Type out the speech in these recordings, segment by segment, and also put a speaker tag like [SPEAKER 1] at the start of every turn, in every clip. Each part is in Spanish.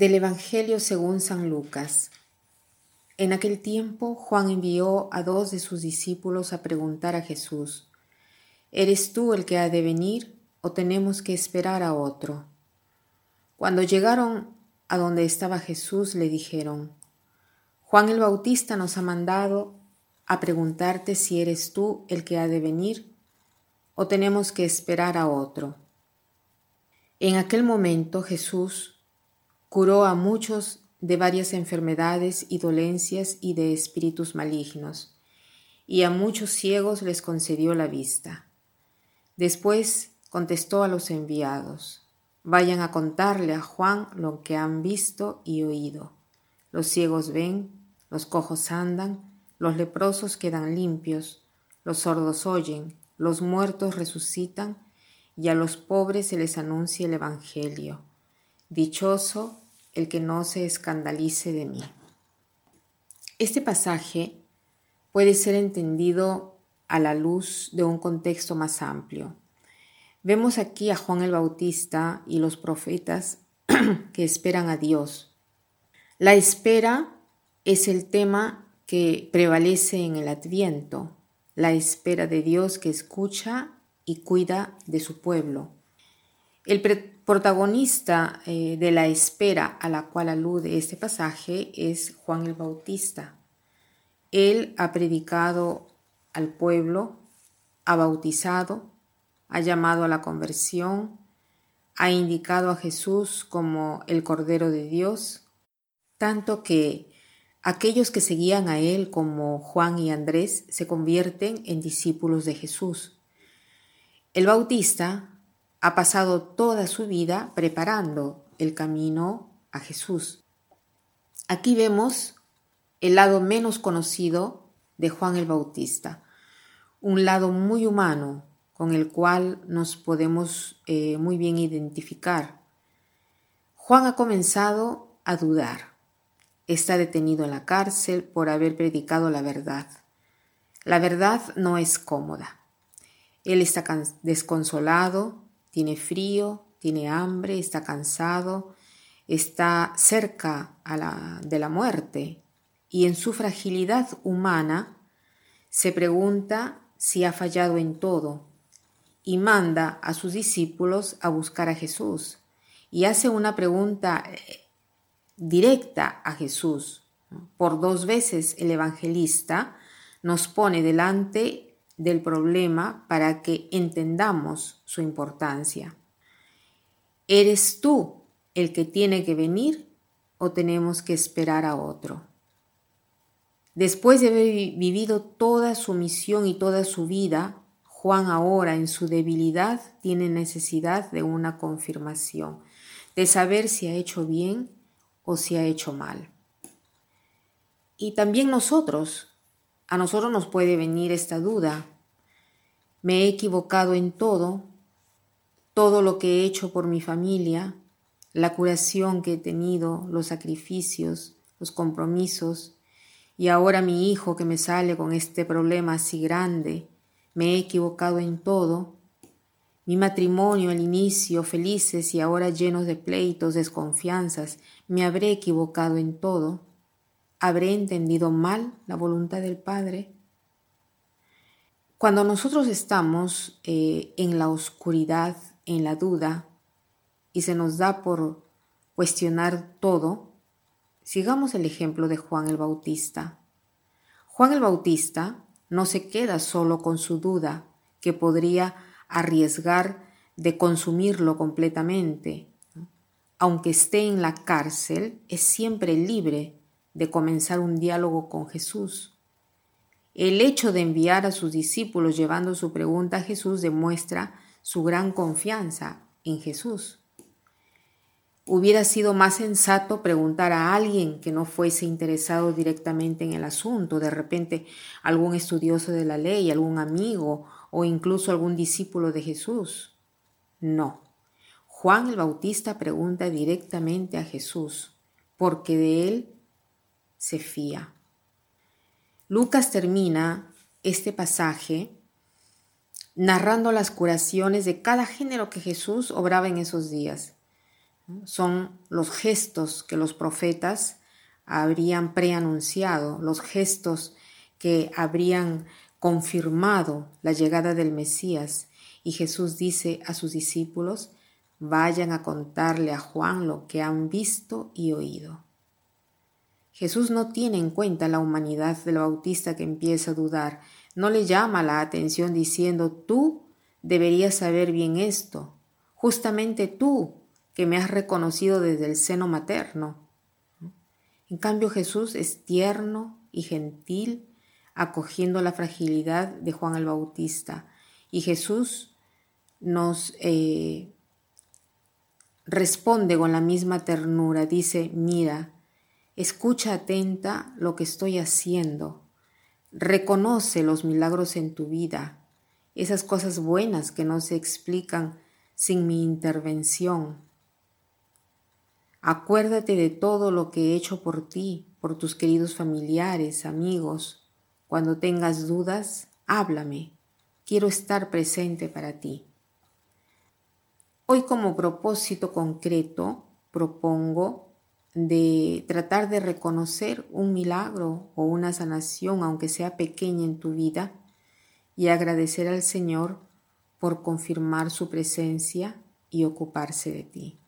[SPEAKER 1] Del Evangelio según San Lucas. En aquel tiempo Juan envió a dos de sus discípulos a preguntar a Jesús, ¿Eres tú el que ha de venir o tenemos que esperar a otro? Cuando llegaron a donde estaba Jesús le dijeron, Juan el Bautista nos ha mandado a preguntarte si eres tú el que ha de venir o tenemos que esperar a otro. En aquel momento Jesús Curó a muchos de varias enfermedades y dolencias y de espíritus malignos, y a muchos ciegos les concedió la vista. Después contestó a los enviados, vayan a contarle a Juan lo que han visto y oído. Los ciegos ven, los cojos andan, los leprosos quedan limpios, los sordos oyen, los muertos resucitan, y a los pobres se les anuncia el Evangelio. Dichoso el que no se escandalice de mí. Este pasaje puede ser entendido a la luz de un contexto más amplio. Vemos aquí a Juan el Bautista y los profetas que esperan a Dios. La espera es el tema que prevalece en el adviento, la espera de Dios que escucha y cuida de su pueblo. El protagonista eh, de la espera a la cual alude este pasaje es Juan el Bautista. Él ha predicado al pueblo, ha bautizado, ha llamado a la conversión, ha indicado a Jesús como el Cordero de Dios, tanto que aquellos que seguían a él como Juan y Andrés se convierten en discípulos de Jesús. El Bautista ha pasado toda su vida preparando el camino a Jesús. Aquí vemos el lado menos conocido de Juan el Bautista, un lado muy humano con el cual nos podemos eh, muy bien identificar. Juan ha comenzado a dudar. Está detenido en la cárcel por haber predicado la verdad. La verdad no es cómoda. Él está desconsolado, tiene frío, tiene hambre, está cansado, está cerca de la muerte y en su fragilidad humana se pregunta si ha fallado en todo y manda a sus discípulos a buscar a Jesús y hace una pregunta eh, directa a Jesús. Por dos veces el evangelista nos pone delante del problema para que entendamos su importancia. ¿Eres tú el que tiene que venir o tenemos que esperar a otro? Después de haber vivido toda su misión y toda su vida, Juan ahora en su debilidad tiene necesidad de una confirmación, de saber si ha hecho bien o si ha hecho mal. Y también nosotros a nosotros nos puede venir esta duda. Me he equivocado en todo, todo lo que he hecho por mi familia, la curación que he tenido, los sacrificios, los compromisos, y ahora mi hijo que me sale con este problema así grande, me he equivocado en todo, mi matrimonio al inicio felices y ahora llenos de pleitos, desconfianzas, me habré equivocado en todo. ¿Habré entendido mal la voluntad del Padre? Cuando nosotros estamos eh, en la oscuridad, en la duda, y se nos da por cuestionar todo, sigamos el ejemplo de Juan el Bautista. Juan el Bautista no se queda solo con su duda, que podría arriesgar de consumirlo completamente. Aunque esté en la cárcel, es siempre libre de comenzar un diálogo con Jesús. El hecho de enviar a sus discípulos llevando su pregunta a Jesús demuestra su gran confianza en Jesús. Hubiera sido más sensato preguntar a alguien que no fuese interesado directamente en el asunto, de repente algún estudioso de la ley, algún amigo o incluso algún discípulo de Jesús. No. Juan el Bautista pregunta directamente a Jesús, porque de él se fía. Lucas termina este pasaje narrando las curaciones de cada género que Jesús obraba en esos días. Son los gestos que los profetas habrían preanunciado, los gestos que habrían confirmado la llegada del Mesías. Y Jesús dice a sus discípulos, vayan a contarle a Juan lo que han visto y oído. Jesús no tiene en cuenta la humanidad del bautista que empieza a dudar, no le llama la atención diciendo, tú deberías saber bien esto, justamente tú que me has reconocido desde el seno materno. En cambio Jesús es tierno y gentil, acogiendo la fragilidad de Juan el Bautista. Y Jesús nos eh, responde con la misma ternura, dice, mira, escucha atenta lo que estoy haciendo, reconoce los milagros en tu vida, esas cosas buenas que no se explican sin mi intervención. Acuérdate de todo lo que he hecho por ti, por tus queridos familiares, amigos. Cuando tengas dudas, háblame. Quiero estar presente para ti. Hoy como propósito concreto propongo de tratar de reconocer un milagro o una sanación, aunque sea pequeña en tu vida, y agradecer al Señor por confirmar su presencia y ocuparse de ti.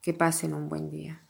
[SPEAKER 1] Que pasen un buen día.